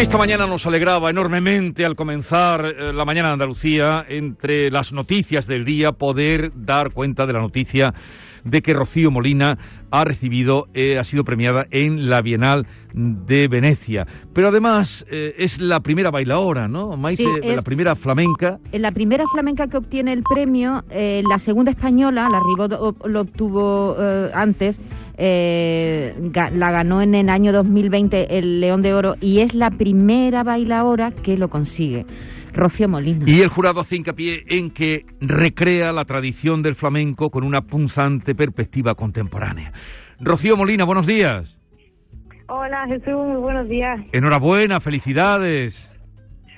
Esta mañana nos alegraba enormemente al comenzar eh, la mañana de Andalucía, entre las noticias del día, poder dar cuenta de la noticia de que Rocío Molina ha recibido, eh, ha sido premiada en la Bienal de Venecia. Pero además eh, es la primera bailaora, ¿no? Maite, Sí, es- la primera flamenca. En la primera flamenca que obtiene el premio, eh, la segunda española, la Ribot lo obtuvo antes, la ganó en el año 2020 el León de Oro y es la primera bailaora que lo consigue, Rocío Molina. Y el jurado hace hincapié en que recrea la tradición del flamenco con una punzante perspectiva contemporánea. Rocío Molina, buenos días. Hola Jesús, muy buenos días. Enhorabuena, felicidades.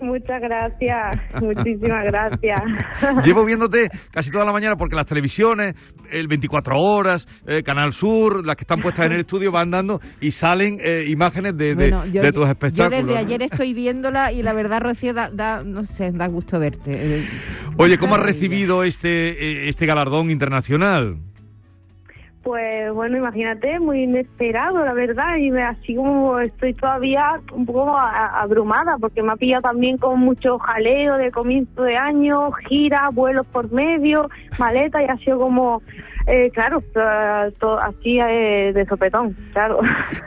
Muchas gracias, muchísimas gracias. Llevo viéndote casi toda la mañana porque las televisiones, el 24 horas, eh, Canal Sur, las que están puestas en el estudio van dando y salen eh, imágenes de, de- Bueno, yo, de tus yo espectáculos. desde ¿no? ayer estoy viéndola y la verdad, Rocío, da, da- no sé, da gusto verte. Eh, Oye, ¿cómo has recibido este, este galardón internacional? Pues bueno, imagínate, muy inesperado, la verdad, y me, así como estoy todavía un poco a- abrumada, porque me ha pillado también con mucho jaleo de comienzo de año, gira, vuelos por medio, maleta, y ha sido como, eh, claro, to- to- así eh, de sopetón, claro.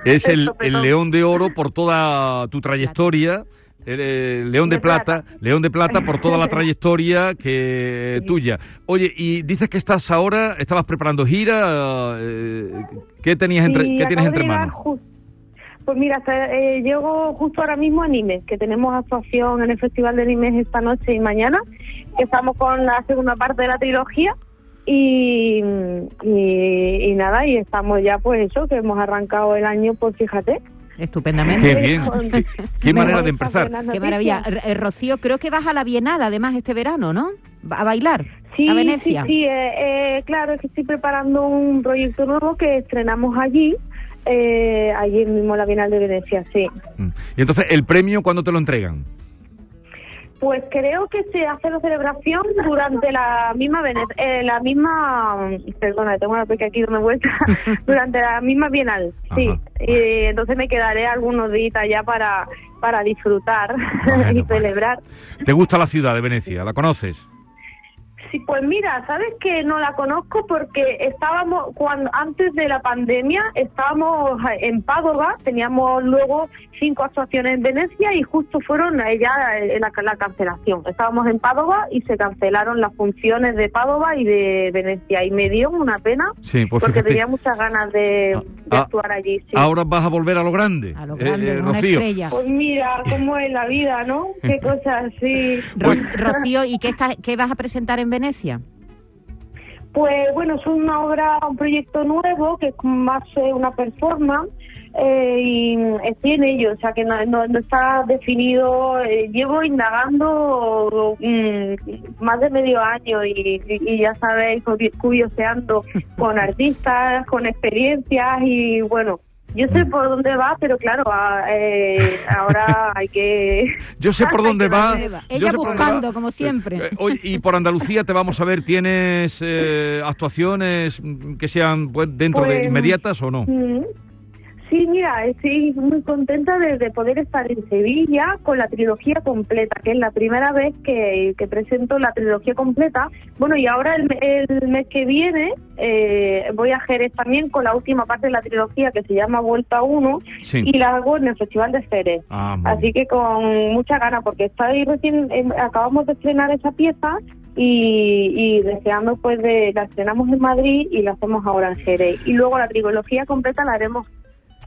Es el, el. León de Oro por toda tu trayectoria. Eh, León de, De plata, plata. León de Plata por toda la trayectoria que Sí. tuya. Oye, y dices que estás ahora, estabas preparando gira, eh, ¿qué tenías entre, Y qué tienes entre manos? Pues mira, hasta, eh, llego justo ahora mismo a Nimes, que tenemos actuación en el Festival de Nimes esta noche y mañana, que estamos con la segunda parte de la trilogía. Y, y, y nada, y estamos ya, pues eso, que hemos arrancado el año, pues fíjate. Estupendamente. Qué bien, qué, qué manera de empezar. Qué maravilla. R- eh, Rocío, creo que vas a la Bienal además este verano, ¿no? Va A bailar Sí, a Venecia. sí, sí, eh, eh, claro, es que estoy preparando un proyecto nuevo que estrenamos allí, eh, allí mismo en la Bienal de Venecia, sí. Mm. Y entonces, ¿el premio cuándo te lo entregan? Pues creo que se hace la celebración durante la misma eh, la misma perdona tengo una peca aquí dando vuelta durante la misma Bienal sí y entonces me quedaré algunos días ya para para disfrutar Bueno, y celebrar ¿Te gusta la ciudad de Venecia? ¿La conoces? Sí, pues mira, sabes que no la conozco porque estábamos, cuando antes de la pandemia, estábamos en Padova, teníamos luego cinco actuaciones en Venecia y justo fueron eh, ya eh, la, la cancelación. Estábamos en Padova y se cancelaron las funciones de Padova y de Venecia y me dio una pena Sí, pues porque fíjate. tenía muchas ganas de, de Ah, actuar allí. sí. Ahora vas a volver a lo grande. A lo eh, grande, eh, Rocío. estrella. Pues mira, cómo es la vida, ¿no? Qué cosas así. Ro- Rocío, ¿y qué, está, qué vas a presentar en Venecia? Pues bueno, es una obra, un proyecto nuevo que es más eh, una performance eh, y estoy en ello, o sea que no, no- no está definido. eh, llevo indagando mm, más de medio año y, y- y ya sabéis, curioseando con artistas, con experiencias y bueno. Yo sé por dónde va, pero claro, a- eh, ahora hay que... Yo sé por dónde va. Ella buscando, va. como siempre. Eh, oye, y por Andalucía te vamos a ver, ¿tienes eh, actuaciones mm, que sean pues, dentro de Pues, inmediatas o no? Sí, mira, estoy muy contenta de, de poder estar en Sevilla con la trilogía completa, que es la primera vez que, que presento la trilogía completa. Bueno, y ahora el, el mes que viene eh, voy a Jerez también con la última parte de la trilogía que se llama Vuelta 1 Sí. y la hago en el Festival de Jerez. Ah, Así que con mucha gana, porque estoy recién, em, acabamos de estrenar esa pieza y, y deseando pues de, la estrenamos en Madrid y la hacemos ahora en Jerez. Y luego la trilogía completa la haremos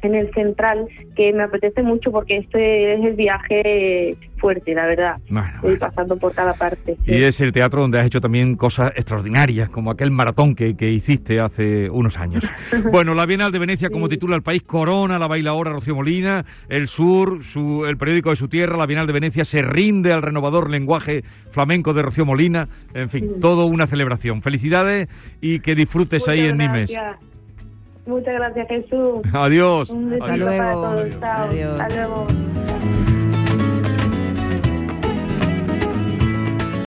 en el central, que me apetece mucho porque este es el viaje fuerte, la verdad. Bueno, bueno. pasando por cada parte. sí. Y es el teatro donde has hecho también cosas extraordinarias, como aquel maratón que, que hiciste hace unos años. Bueno, la Bienal de Venecia, como titula el país, corona la bailaora Rocío Molina, el sur, su, el periódico de su tierra, la Bienal de Venecia se rinde al renovador lenguaje flamenco de Rocío Molina, en fin, Sí. todo una celebración. Felicidades y que disfrutes ahí en Nimes. Muchas gracias, Jesús. Adiós. Un besito Hasta para todos. Chao. Adiós. Hasta luego.